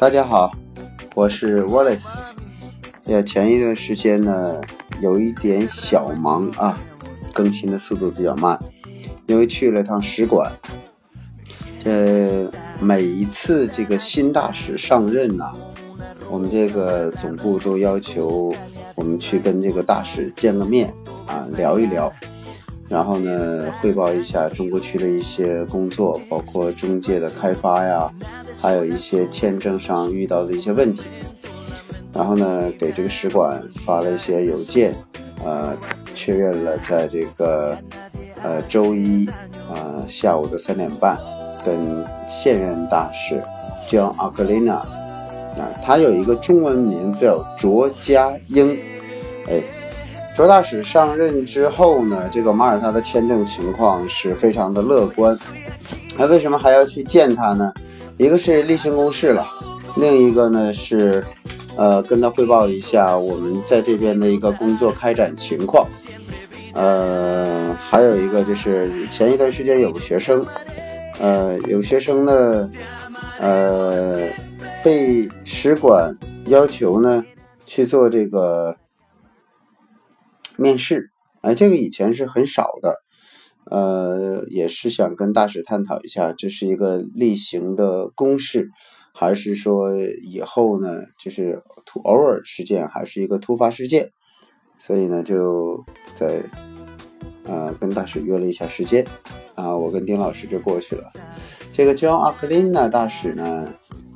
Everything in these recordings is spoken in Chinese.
大家好，我是 Wallace。呃，前一段时间呢，有一点小忙啊，更新的速度比较慢，因为去了趟使馆。这每一次这个新大使上任呐，我们这个总部都要求我们去跟这个大使见个面啊，聊一聊。然后呢，汇报一下中国区的一些工作，包括中介的开发呀，还有一些签证上遇到的一些问题。然后呢，给这个使馆发了一些邮件，呃，确认了在这个呃周一啊下午的三点半，跟现任大使 John Aquilina 啊，他有一个中文名叫卓家英，哎。卓大使上任之后呢，这个马耳他的签证情况是非常的乐观。那为什么还要去见他呢？一个是例行公事了，另一个呢是，呃，跟他汇报一下我们在这边的一个工作开展情况。呃，还有一个就是前一段时间有个学生，呃，有学生呢，呃，被使馆要求呢去做这个。面试，哎，这个以前是很少的，呃，也是想跟大使探讨一下，这是一个例行的公事，还是说以后呢，就是突偶尔事件，还是一个突发事件？所以呢，就在呃跟大使约了一下时间，啊，我跟丁老师就过去了。这个 John 阿克琳娜大使呢？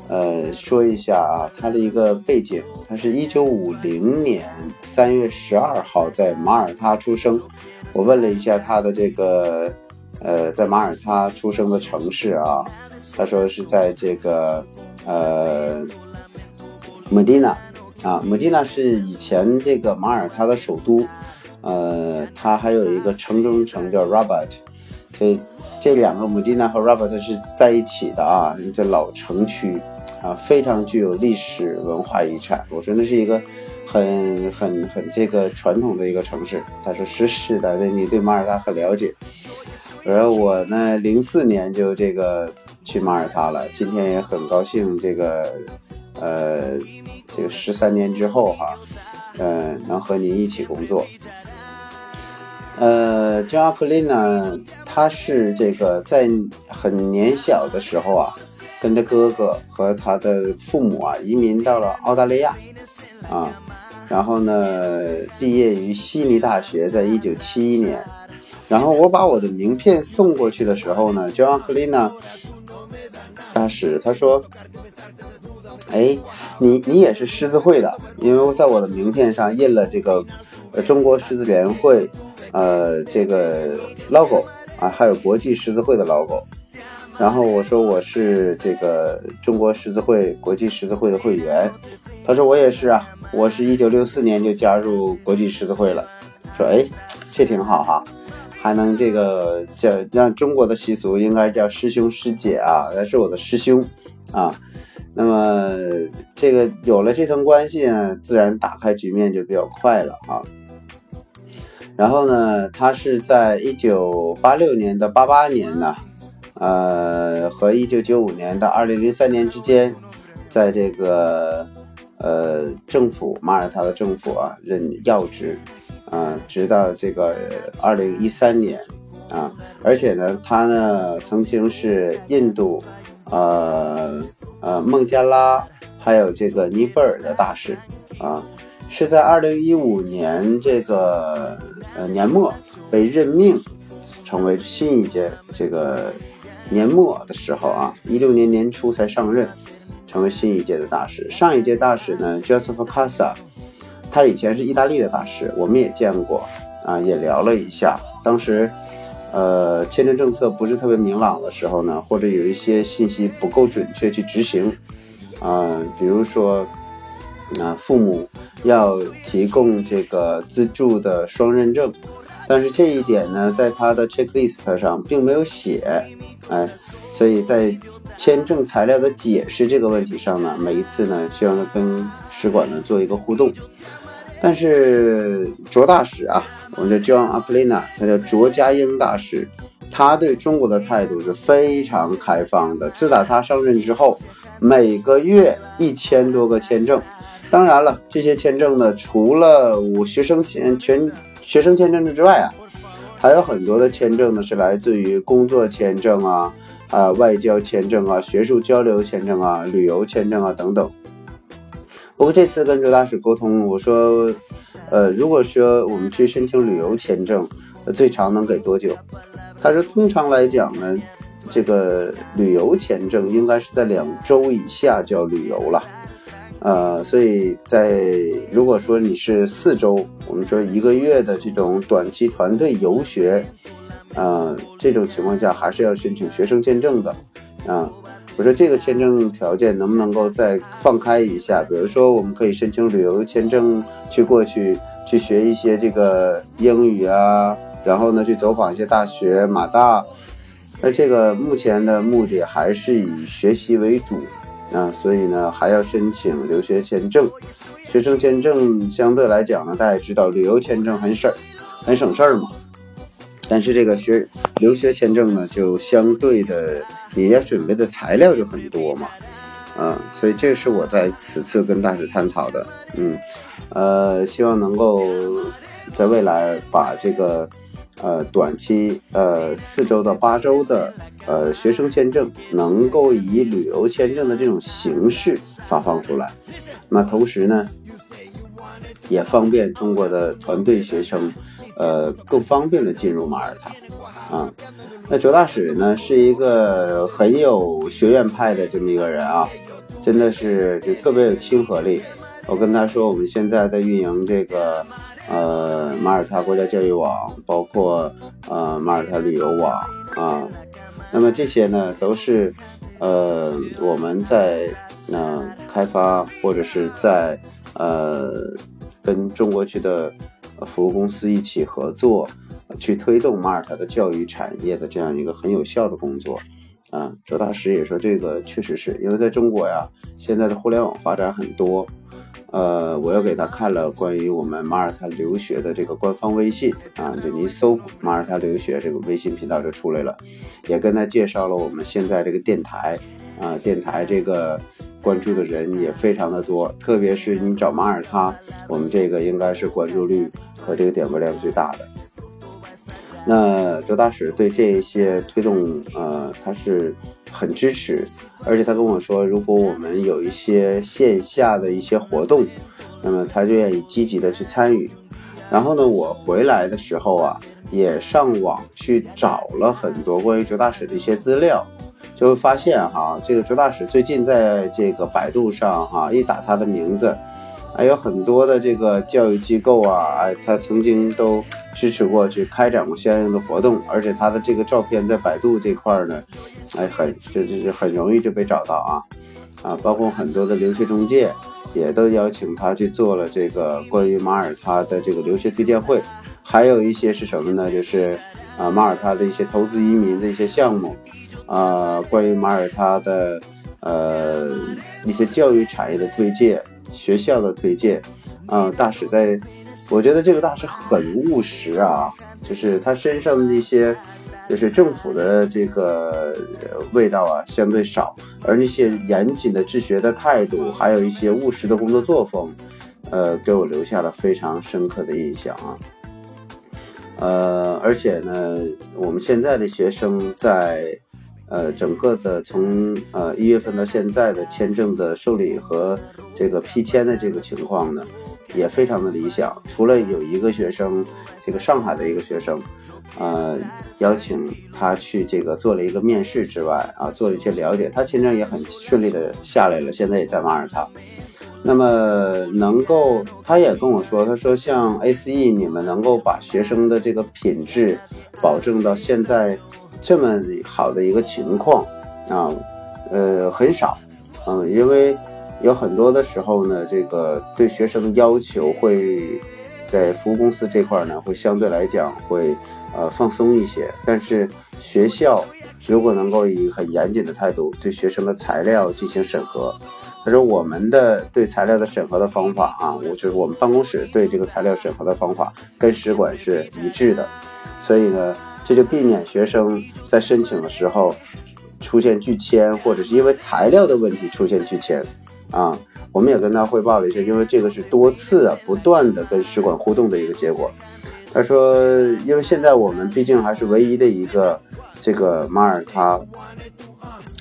呃，说一下啊，他的一个背景，他是一九五零年三月十二号在马耳他出生。我问了一下他的这个，呃，在马耳他出生的城市啊，他说是在这个呃，莫迪纳啊，莫迪纳是以前这个马耳他的首都，呃，它还有一个城中城叫 Rabat，所以这两个莫迪纳和 Rabat 是在一起的啊，这老城区。啊，非常具有历史文化遗产。我说那是一个很很很这个传统的一个城市。他说是是的，那你对马耳他很了解。我说我呢，零四年就这个去马耳他了。今天也很高兴，这个呃，这个十三年之后哈，嗯，能和您一起工作。呃，张阿克林呢，他是这个在很年小的时候啊。跟着哥哥和他的父母啊移民到了澳大利亚，啊，然后呢毕业于悉尼大学，在一九七一年，然后我把我的名片送过去的时候呢，John 克琳娜大使他说，哎，你你也是狮子会的，因为我在我的名片上印了这个中国狮子联会呃这个 logo 啊，还有国际狮子会的 logo。然后我说我是这个中国十字会国际十字会的会员，他说我也是啊，我是一九六四年就加入国际十字会了。说哎，这挺好哈，还能这个叫让中国的习俗应该叫师兄师姐啊，那是我的师兄啊。那么这个有了这层关系呢，自然打开局面就比较快了啊。然后呢，他是在一九八六年到八八年呢。呃，和一九九五年到二零零三年之间，在这个呃政府马耳他的政府啊任要职，啊，直到这个二零一三年啊，而且呢，他呢曾经是印度，呃呃孟加拉还有这个尼泊尔的大使啊，是在二零一五年这个呃年末被任命成为新一届这个。年末的时候啊，一六年年初才上任，成为新一届的大使。上一届大使呢，Joseph Casa，他以前是意大利的大使，我们也见过啊，也聊了一下。当时，呃，签证政策不是特别明朗的时候呢，或者有一些信息不够准确去执行，啊，比如说，啊，父母要提供这个资助的双认证。但是这一点呢，在他的 checklist 上并没有写，哎，所以在签证材料的解释这个问题上呢，每一次呢，需要跟使馆呢做一个互动。但是卓大使啊，我们的 John Aplina，他叫卓家英大使，他对中国的态度是非常开放的。自打他上任之后，每个月一千多个签证。当然了，这些签证呢，除了我学生签全学生签证之外啊，还有很多的签证呢是来自于工作签证啊、啊外交签证啊、学术交流签证啊、旅游签证啊等等。不过这次跟周大使沟通，我说，呃，如果说我们去申请旅游签证，最长能给多久？他说，通常来讲呢，这个旅游签证应该是在两周以下叫旅游了。呃，所以在如果说你是四周，我们说一个月的这种短期团队游学，呃，这种情况下还是要申请学生签证的。啊，我说这个签证条件能不能够再放开一下？比如说，我们可以申请旅游签证去过去去学一些这个英语啊，然后呢去走访一些大学，马大。那这个目前的目的还是以学习为主。啊，所以呢，还要申请留学签证。学生签证相对来讲呢，大家知道，旅游签证很省，很省事儿嘛。但是这个学留学签证呢，就相对的也要准备的材料就很多嘛。啊，所以这是我在此次跟大使探讨的。嗯，呃，希望能够在未来把这个。呃，短期呃四周到八周的呃学生签证，能够以旅游签证的这种形式发放出来，那同时呢，也方便中国的团队学生，呃更方便的进入马耳他啊。那卓大使呢是一个很有学院派的这么一个人啊，真的是就特别有亲和力。我跟他说，我们现在在运营这个。呃，马耳他国家教育网，包括呃马耳他旅游网啊，那么这些呢，都是呃我们在那开发或者是在呃跟中国区的服务公司一起合作，去推动马耳他的教育产业的这样一个很有效的工作啊。周大师也说，这个确实是因为在中国呀，现在的互联网发展很多。呃，我又给他看了关于我们马耳他留学的这个官方微信啊，就你搜马耳他留学这个微信频道就出来了，也跟他介绍了我们现在这个电台啊，电台这个关注的人也非常的多，特别是你找马耳他，我们这个应该是关注率和这个点播量最大的。那周大使对这一些推动，呃，他是很支持，而且他跟我说，如果我们有一些线下的一些活动，那么他就愿意积极的去参与。然后呢，我回来的时候啊，也上网去找了很多关于周大使的一些资料，就会发现哈，这个周大使最近在这个百度上哈，一打他的名字。还有很多的这个教育机构啊，哎，他曾经都支持过去开展过相应的活动，而且他的这个照片在百度这块呢，哎，很这这这很容易就被找到啊，啊，包括很多的留学中介也都邀请他去做了这个关于马耳他的这个留学推荐会，还有一些是什么呢？就是啊，马耳他的一些投资移民的一些项目，啊，关于马耳他的呃一些教育产业的推介。学校的推荐，啊，大使在，我觉得这个大使很务实啊，就是他身上的那些，就是政府的这个味道啊，相对少，而那些严谨的治学的态度，还有一些务实的工作作风，呃，给我留下了非常深刻的印象啊，呃，而且呢，我们现在的学生在。呃，整个的从呃一月份到现在的签证的受理和这个批签的这个情况呢，也非常的理想。除了有一个学生，这个上海的一个学生，呃，邀请他去这个做了一个面试之外，啊，做了一些了解，他签证也很顺利的下来了，现在也在马耳他。那么能够，他也跟我说，他说像 ACE 你们能够把学生的这个品质保证到现在。这么好的一个情况啊，呃，很少，嗯，因为有很多的时候呢，这个对学生的要求会在服务公司这块呢，会相对来讲会呃放松一些。但是学校如果能够以很严谨的态度对学生的材料进行审核，他说我们的对材料的审核的方法啊，我就是我们办公室对这个材料审核的方法跟使馆是一致的，所以呢。这就避免学生在申请的时候出现拒签，或者是因为材料的问题出现拒签，啊，我们也跟他汇报了一下，因为这个是多次啊不断的跟使馆互动的一个结果。他说，因为现在我们毕竟还是唯一的一个这个马耳他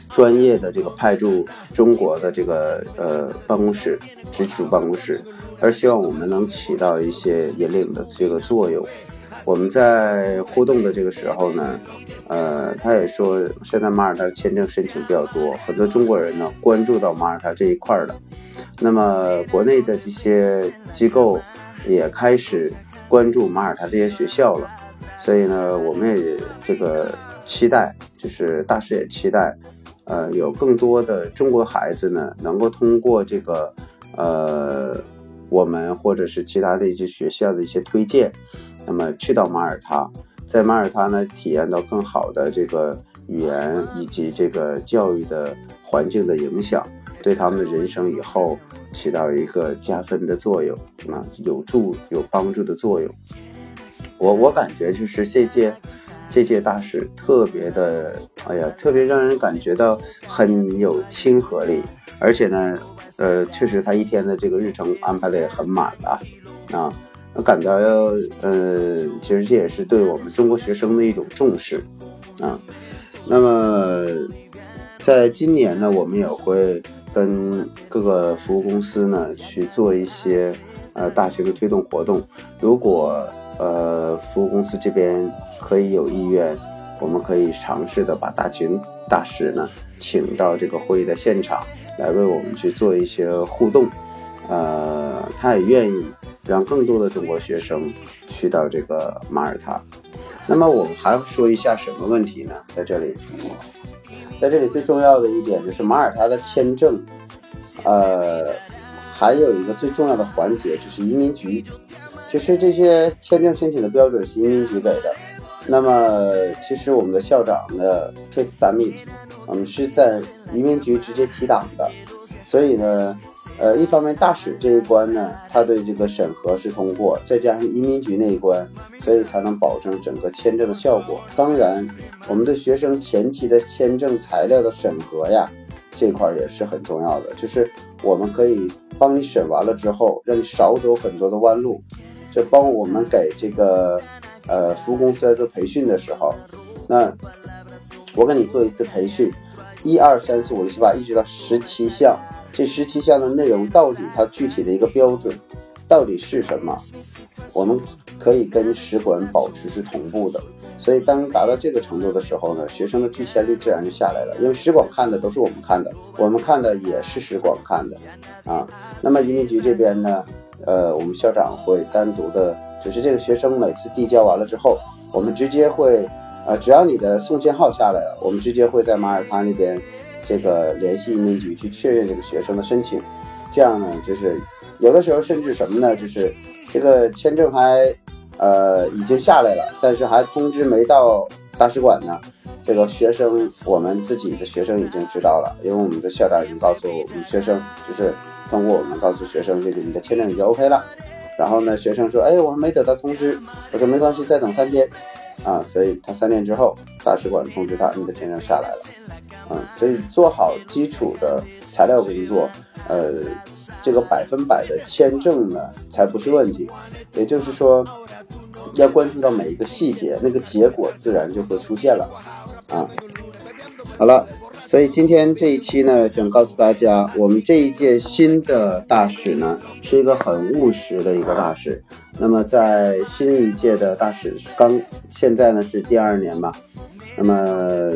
专业的这个派驻中国的这个呃办公室直属办公室，而希望我们能起到一些引领的这个作用。我们在互动的这个时候呢，呃，他也说，现在马耳他签证申请比较多，很多中国人呢关注到马耳他这一块了。那么国内的这些机构也开始关注马耳他这些学校了，所以呢，我们也这个期待，就是大使也期待，呃，有更多的中国孩子呢能够通过这个，呃，我们或者是其他的一些学校的一些推荐。那么去到马耳他，在马耳他呢，体验到更好的这个语言以及这个教育的环境的影响，对他们的人生以后起到一个加分的作用，啊，有助有帮助的作用。我我感觉就是这届这届大使特别的，哎呀，特别让人感觉到很有亲和力，而且呢，呃，确实他一天的这个日程安排的也很满了，啊。我感到要，呃，其实这也是对我们中国学生的一种重视啊。那么，在今年呢，我们也会跟各个服务公司呢去做一些呃大型的推动活动。如果呃服务公司这边可以有意愿，我们可以尝试的把大群大使呢请到这个会议的现场来为我们去做一些互动。呃，他也愿意。让更多的中国学生去到这个马耳他。那么我们还要说一下什么问题呢？在这里，在这里最重要的一点就是马耳他的签证，呃，还有一个最重要的环节就是移民局，就是这些签证申请的标准是移民局给的。那么其实我们的校长的 case submit，我们是在移民局直接提档的，所以呢。呃，一方面大使这一关呢，他对这个审核是通过，再加上移民局那一关，所以才能保证整个签证的效果。当然，我们的学生前期的签证材料的审核呀，这块也是很重要的。就是我们可以帮你审完了之后，让你少走很多的弯路。就帮我们给这个呃服务公司在做培训的时候，那我给你做一次培训，一二三四五六七八，一直到十七项。这十七项的内容到底它具体的一个标准到底是什么？我们可以跟使馆保持是同步的。所以当达到这个程度的时候呢，学生的拒签率自然就下来了。因为使馆看的都是我们看的，我们看的也是使馆看的啊。那么移民局这边呢，呃，我们校长会单独的，就是这个学生每次递交完了之后，我们直接会，呃，只要你的送签号下来了，我们直接会在马耳他那边。这个联系移民局去确认这个学生的申请，这样呢，就是有的时候甚至什么呢？就是这个签证还呃已经下来了，但是还通知没到大使馆呢。这个学生我们自己的学生已经知道了，因为我们的校长已经告诉我们学生，就是通过我们告诉学生，这个你的签证已经 OK 了。然后呢，学生说，哎，我还没得到通知。我说没关系，再等三天啊。所以他三天之后，大使馆通知他，你的签证下来了。嗯，所以做好基础的材料工作，呃，这个百分百的签证呢才不是问题。也就是说，要关注到每一个细节，那个结果自然就会出现了。啊，好了，所以今天这一期呢，想告诉大家，我们这一届新的大使呢，是一个很务实的一个大使。那么在新一届的大使刚现在呢是第二年吧。那么，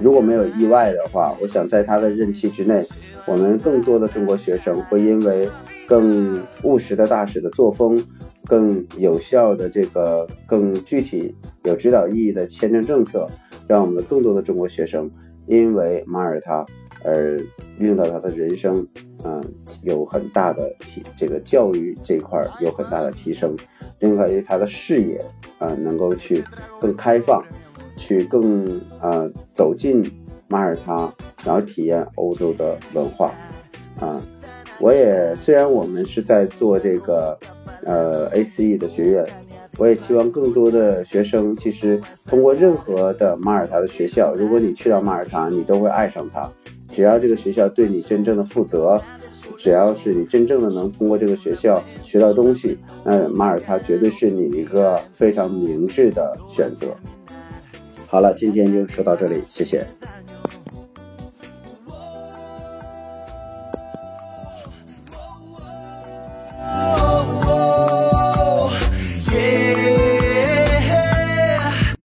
如果没有意外的话，我想在他的任期之内，我们更多的中国学生会因为更务实的大使的作风，更有效的这个更具体有指导意义的签证政策，让我们的更多的中国学生因为马耳他而令到他的人生，嗯，有很大的提这个教育这一块有很大的提升，另外因为他的视野啊能够去更开放。去更呃走进马耳他，然后体验欧洲的文化啊！我也虽然我们是在做这个呃 ACE 的学院，我也希望更多的学生，其实通过任何的马耳他的学校，如果你去到马耳他，你都会爱上它。只要这个学校对你真正的负责，只要是你真正的能通过这个学校学到东西，那马耳他绝对是你一个非常明智的选择。好了，今天就说到这里，谢谢。